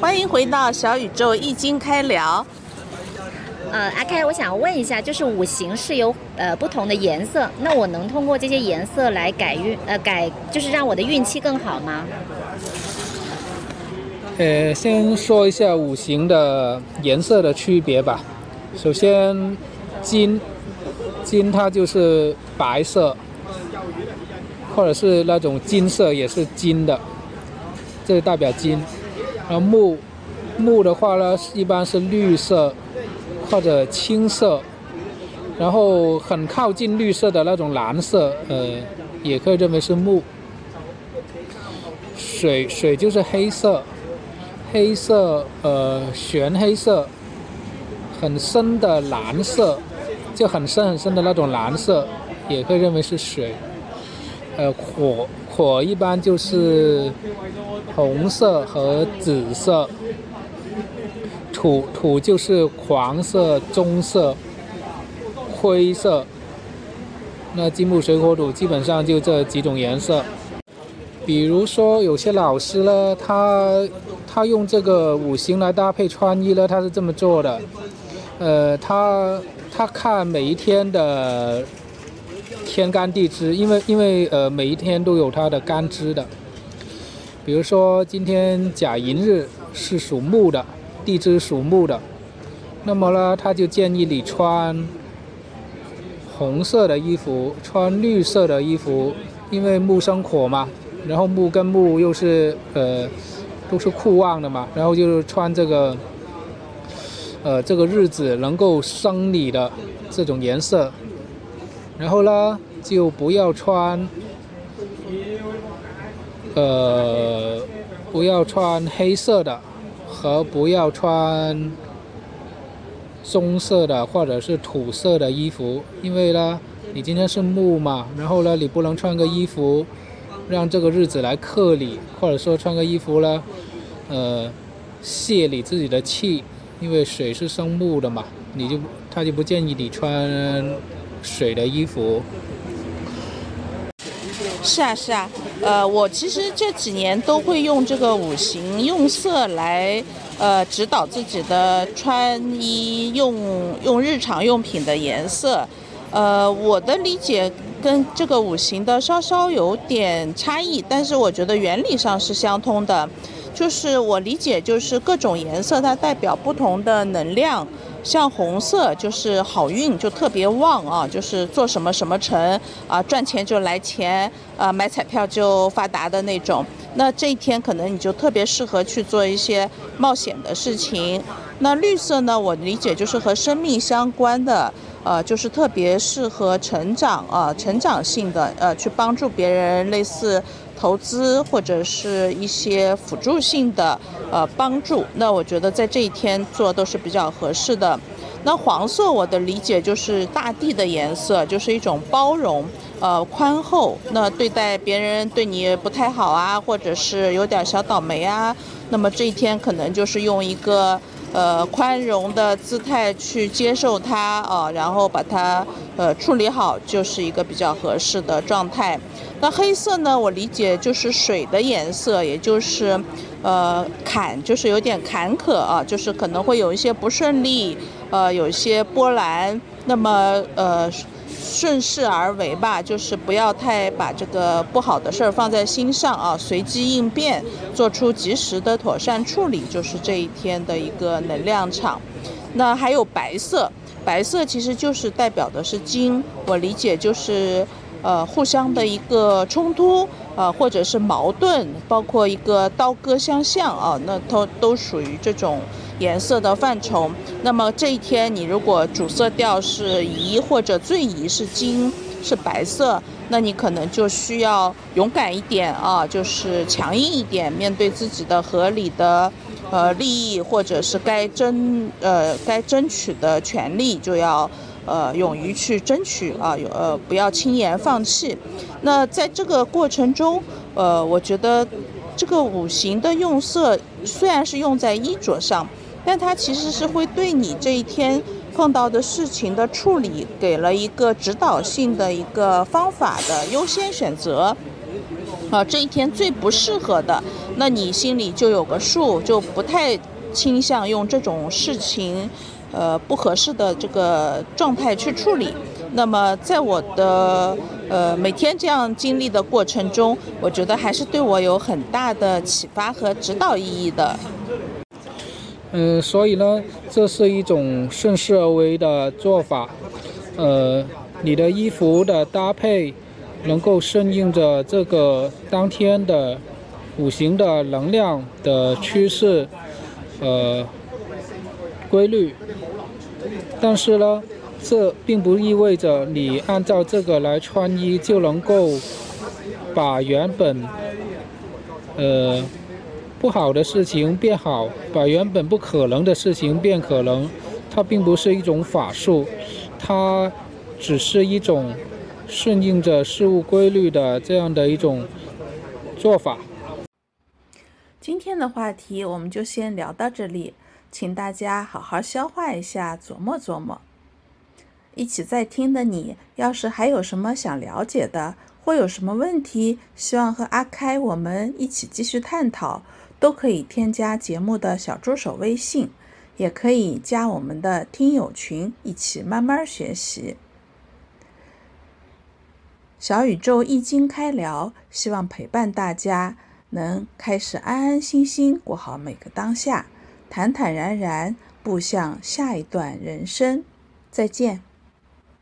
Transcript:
欢迎回到小宇宙易经开聊。呃，阿开，我想问一下，就是五行是有呃不同的颜色，那我能通过这些颜色来改运呃改，就是让我的运气更好吗？呃，先说一下五行的颜色的区别吧。首先，金，金它就是白色，或者是那种金色也是金的，这代表金。然后木，木的话呢，一般是绿色或者青色，然后很靠近绿色的那种蓝色，呃，也可以认为是木。水，水就是黑色。黑色，呃，玄黑色，很深的蓝色，就很深很深的那种蓝色，也可以认为是水。呃，火，火一般就是红色和紫色。土，土就是黄色、棕色、灰色。那金木水火土基本上就这几种颜色。比如说有些老师呢，他。他用这个五行来搭配穿衣呢，他是这么做的。呃，他他看每一天的天干地支，因为因为呃每一天都有它的干支的。比如说今天甲寅日是属木的，地支属木的，那么呢他就建议你穿红色的衣服，穿绿色的衣服，因为木生火嘛，然后木跟木又是呃。都是酷旺的嘛，然后就是穿这个，呃，这个日子能够生你的这种颜色，然后呢，就不要穿，呃，不要穿黑色的，和不要穿棕色的或者是土色的衣服，因为呢，你今天是木嘛，然后呢，你不能穿个衣服。让这个日子来克你，或者说穿个衣服呢，呃，泄你自己的气，因为水是生木的嘛，你就他就不建议你穿水的衣服。是啊是啊，呃，我其实这几年都会用这个五行用色来呃指导自己的穿衣用用日常用品的颜色，呃，我的理解。跟这个五行的稍稍有点差异，但是我觉得原理上是相通的。就是我理解，就是各种颜色它代表不同的能量。像红色就是好运，就特别旺啊，就是做什么什么成啊，赚钱就来钱啊，买彩票就发达的那种。那这一天可能你就特别适合去做一些冒险的事情。那绿色呢，我理解就是和生命相关的。呃，就是特别适合成长啊，成长性的呃，去帮助别人，类似投资或者是一些辅助性的呃帮助。那我觉得在这一天做都是比较合适的。那黄色，我的理解就是大地的颜色，就是一种包容，呃，宽厚。那对待别人对你不太好啊，或者是有点小倒霉啊，那么这一天可能就是用一个。呃，宽容的姿态去接受它啊，然后把它呃处理好，就是一个比较合适的状态。那黑色呢，我理解就是水的颜色，也就是呃坎，就是有点坎坷啊，就是可能会有一些不顺利，呃，有一些波澜。那么呃。顺势而为吧，就是不要太把这个不好的事儿放在心上啊，随机应变，做出及时的妥善处理，就是这一天的一个能量场。那还有白色，白色其实就是代表的是金，我理解就是呃互相的一个冲突啊，或者是矛盾，包括一个刀割相向啊，那都都属于这种。颜色的范畴，那么这一天你如果主色调是宜或者最宜是金是白色，那你可能就需要勇敢一点啊，就是强硬一点，面对自己的合理的呃利益或者是该争呃该争取的权利，就要呃勇于去争取啊，有呃不要轻言放弃。那在这个过程中，呃，我觉得这个五行的用色虽然是用在衣着上。但它其实是会对你这一天碰到的事情的处理给了一个指导性的一个方法的优先选择，啊，这一天最不适合的，那你心里就有个数，就不太倾向用这种事情，呃不合适的这个状态去处理。那么在我的呃每天这样经历的过程中，我觉得还是对我有很大的启发和指导意义的。嗯，所以呢，这是一种顺势而为的做法。呃，你的衣服的搭配能够顺应着这个当天的五行的能量的趋势，呃，规律。但是呢，这并不意味着你按照这个来穿衣就能够把原本，呃。不好的事情变好，把原本不可能的事情变可能，它并不是一种法术，它只是一种顺应着事物规律的这样的一种做法。今天的话题我们就先聊到这里，请大家好好消化一下，琢磨琢磨。一起在听的你，要是还有什么想了解的，或有什么问题，希望和阿开我们一起继续探讨。都可以添加节目的小助手微信，也可以加我们的听友群，一起慢慢学习。小宇宙易经开聊，希望陪伴大家，能开始安安心心过好每个当下，坦坦然然步向下一段人生。再见。